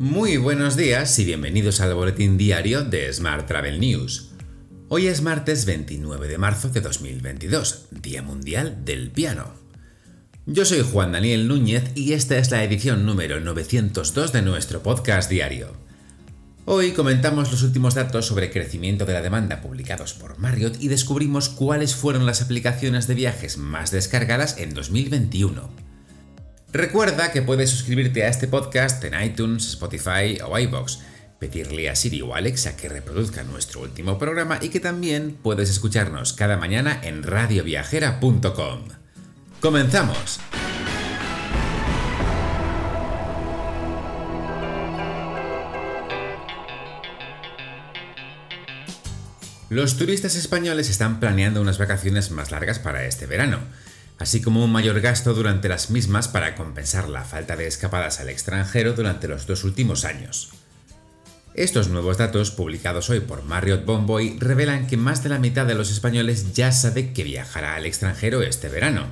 Muy buenos días y bienvenidos al boletín diario de Smart Travel News. Hoy es martes 29 de marzo de 2022, Día Mundial del Piano. Yo soy Juan Daniel Núñez y esta es la edición número 902 de nuestro podcast diario. Hoy comentamos los últimos datos sobre crecimiento de la demanda publicados por Marriott y descubrimos cuáles fueron las aplicaciones de viajes más descargadas en 2021. Recuerda que puedes suscribirte a este podcast en iTunes, Spotify o iBox, pedirle a Siri o Alexa que reproduzca nuestro último programa y que también puedes escucharnos cada mañana en radioviajera.com. ¡Comenzamos! Los turistas españoles están planeando unas vacaciones más largas para este verano, así como un mayor gasto durante las mismas para compensar la falta de escapadas al extranjero durante los dos últimos años. Estos nuevos datos, publicados hoy por Marriott Bonvoy, revelan que más de la mitad de los españoles ya sabe que viajará al extranjero este verano.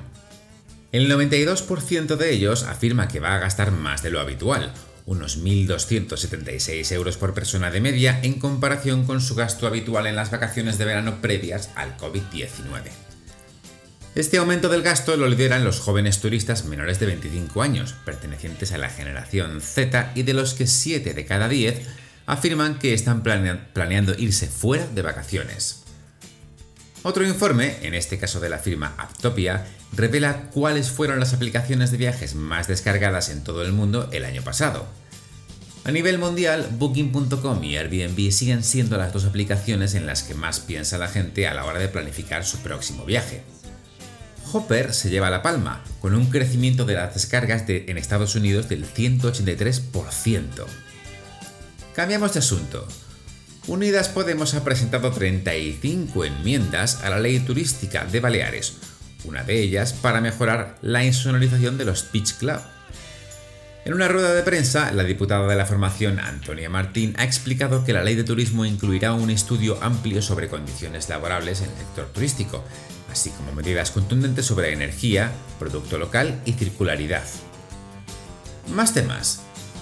El 92% de ellos afirma que va a gastar más de lo habitual, unos 1.276 euros por persona de media en comparación con su gasto habitual en las vacaciones de verano previas al COVID-19. Este aumento del gasto lo lideran los jóvenes turistas menores de 25 años, pertenecientes a la generación Z y de los que 7 de cada 10 afirman que están planeando irse fuera de vacaciones. Otro informe, en este caso de la firma Aptopia, revela cuáles fueron las aplicaciones de viajes más descargadas en todo el mundo el año pasado. A nivel mundial, Booking.com y Airbnb siguen siendo las dos aplicaciones en las que más piensa la gente a la hora de planificar su próximo viaje. Hopper se lleva la palma, con un crecimiento de las descargas en Estados Unidos del 183%. Cambiamos de asunto. Unidas Podemos ha presentado 35 enmiendas a la ley turística de Baleares, una de ellas para mejorar la insonorización de los beach club. En una rueda de prensa, la diputada de la formación Antonia Martín ha explicado que la ley de turismo incluirá un estudio amplio sobre condiciones laborables en el sector turístico, así como medidas contundentes sobre energía, producto local y circularidad. Más temas.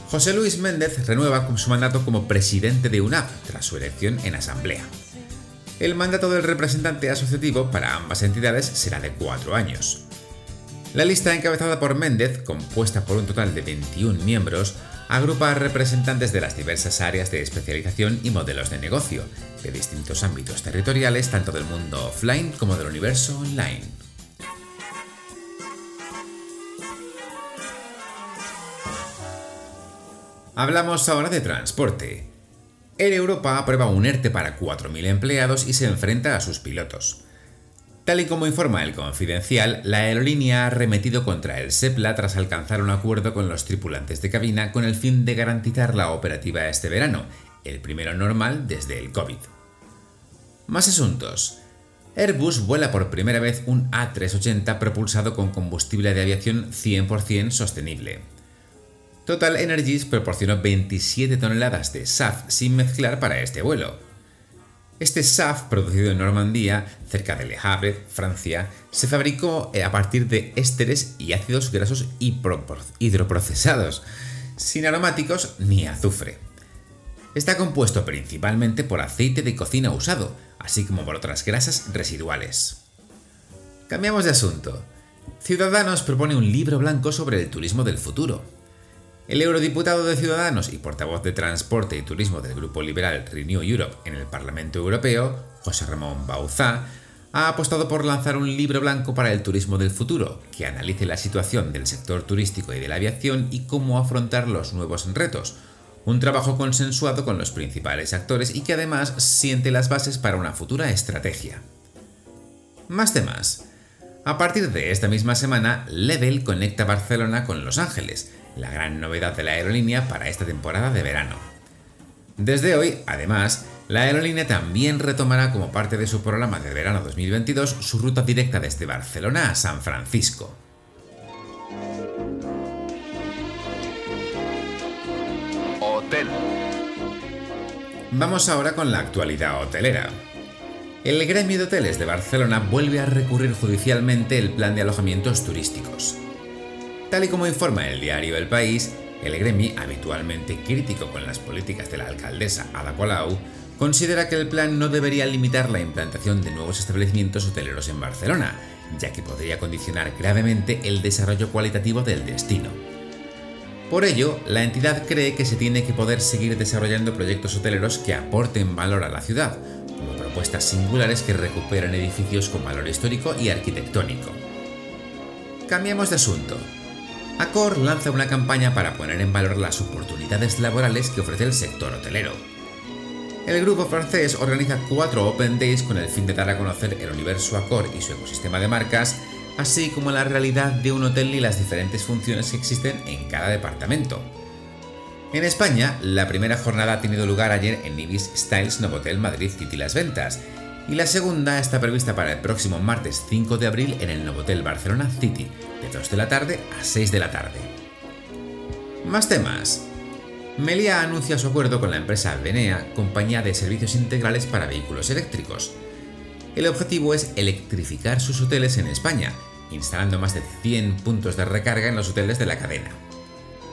José Luis Méndez renueva su mandato como presidente de UNAP tras su elección en asamblea. El mandato del representante asociativo para ambas entidades será de cuatro años. La lista encabezada por Méndez, compuesta por un total de 21 miembros, agrupa a representantes de las diversas áreas de especialización y modelos de negocio, de distintos ámbitos territoriales, tanto del mundo offline como del universo online. Hablamos ahora de transporte. Air Europa aprueba un ERTE para 4.000 empleados y se enfrenta a sus pilotos. Tal y como informa el Confidencial, la aerolínea ha remetido contra el SEPLA tras alcanzar un acuerdo con los tripulantes de cabina con el fin de garantizar la operativa este verano, el primero normal desde el COVID. Más asuntos. Airbus vuela por primera vez un A380 propulsado con combustible de aviación 100% sostenible. Total Energies proporcionó 27 toneladas de SAF sin mezclar para este vuelo. Este SAF, producido en Normandía, cerca de Le Havre, Francia, se fabricó eh, a partir de ésteres y ácidos grasos hidroprocesados, sin aromáticos ni azufre. Está compuesto principalmente por aceite de cocina usado, así como por otras grasas residuales. Cambiamos de asunto. Ciudadanos propone un libro blanco sobre el turismo del futuro. El eurodiputado de Ciudadanos y portavoz de Transporte y Turismo del grupo liberal Renew Europe en el Parlamento Europeo, José Ramón Bauzá, ha apostado por lanzar un libro blanco para el turismo del futuro, que analice la situación del sector turístico y de la aviación y cómo afrontar los nuevos retos. Un trabajo consensuado con los principales actores y que además siente las bases para una futura estrategia. Más temas. A partir de esta misma semana, Level conecta Barcelona con Los Ángeles, la gran novedad de la aerolínea para esta temporada de verano. Desde hoy, además, la aerolínea también retomará como parte de su programa de verano 2022 su ruta directa desde Barcelona a San Francisco. Hotel. Vamos ahora con la actualidad hotelera. El gremio de hoteles de Barcelona vuelve a recurrir judicialmente el plan de alojamientos turísticos. Tal y como informa el diario El País, El Gremi, habitualmente crítico con las políticas de la alcaldesa Ada Colau, considera que el plan no debería limitar la implantación de nuevos establecimientos hoteleros en Barcelona, ya que podría condicionar gravemente el desarrollo cualitativo del destino. Por ello, la entidad cree que se tiene que poder seguir desarrollando proyectos hoteleros que aporten valor a la ciudad, como propuestas singulares que recuperen edificios con valor histórico y arquitectónico. Cambiamos de asunto. Accor lanza una campaña para poner en valor las oportunidades laborales que ofrece el sector hotelero. El grupo francés organiza cuatro Open Days con el fin de dar a conocer el universo Accor y su ecosistema de marcas así como la realidad de un hotel y las diferentes funciones que existen en cada departamento. En España, la primera jornada ha tenido lugar ayer en Ibis Styles Novotel Madrid City Las Ventas, y la segunda está prevista para el próximo martes 5 de abril en el Novotel Barcelona City, de 2 de la tarde a 6 de la tarde. Más temas. Melia anuncia su acuerdo con la empresa Venea, compañía de servicios integrales para vehículos eléctricos. El objetivo es electrificar sus hoteles en España, instalando más de 100 puntos de recarga en los hoteles de la cadena.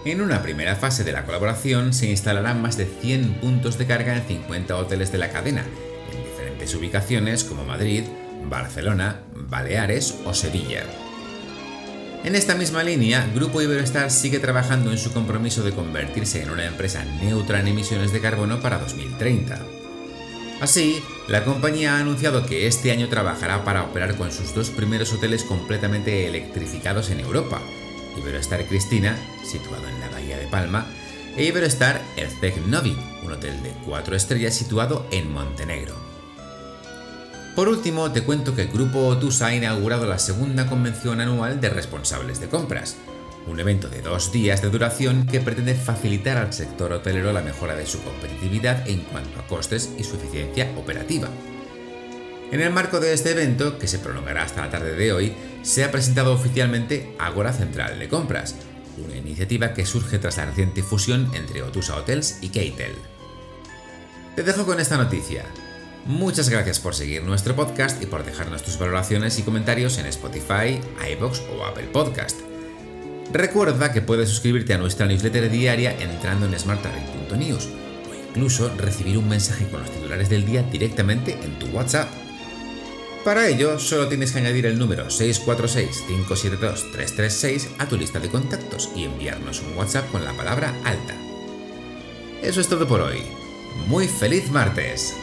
En una primera fase de la colaboración se instalarán más de 100 puntos de carga en 50 hoteles de la cadena, en diferentes ubicaciones como Madrid, Barcelona, Baleares o Sevilla. En esta misma línea, Grupo Iberostar sigue trabajando en su compromiso de convertirse en una empresa neutra en emisiones de carbono para 2030. Así, la compañía ha anunciado que este año trabajará para operar con sus dos primeros hoteles completamente electrificados en Europa, Iberostar Cristina, situado en la Bahía de Palma, e Iberostar Erzeg Novi, un hotel de cuatro estrellas situado en Montenegro. Por último, te cuento que el grupo Otus ha inaugurado la segunda convención anual de responsables de compras, un evento de dos días de duración que pretende facilitar al sector hotelero la mejora de su competitividad en cuanto a costes y su eficiencia operativa. En el marco de este evento, que se prolongará hasta la tarde de hoy, se ha presentado oficialmente Agora Central de Compras, una iniciativa que surge tras la reciente fusión entre Otusa Hotels y Keitel. Te dejo con esta noticia. Muchas gracias por seguir nuestro podcast y por dejarnos tus valoraciones y comentarios en Spotify, iBox o Apple Podcast. Recuerda que puedes suscribirte a nuestra newsletter diaria entrando en smarttravel.news o incluso recibir un mensaje con los titulares del día directamente en tu WhatsApp. Para ello, solo tienes que añadir el número 646-572-336 a tu lista de contactos y enviarnos un WhatsApp con la palabra alta. Eso es todo por hoy. Muy feliz martes.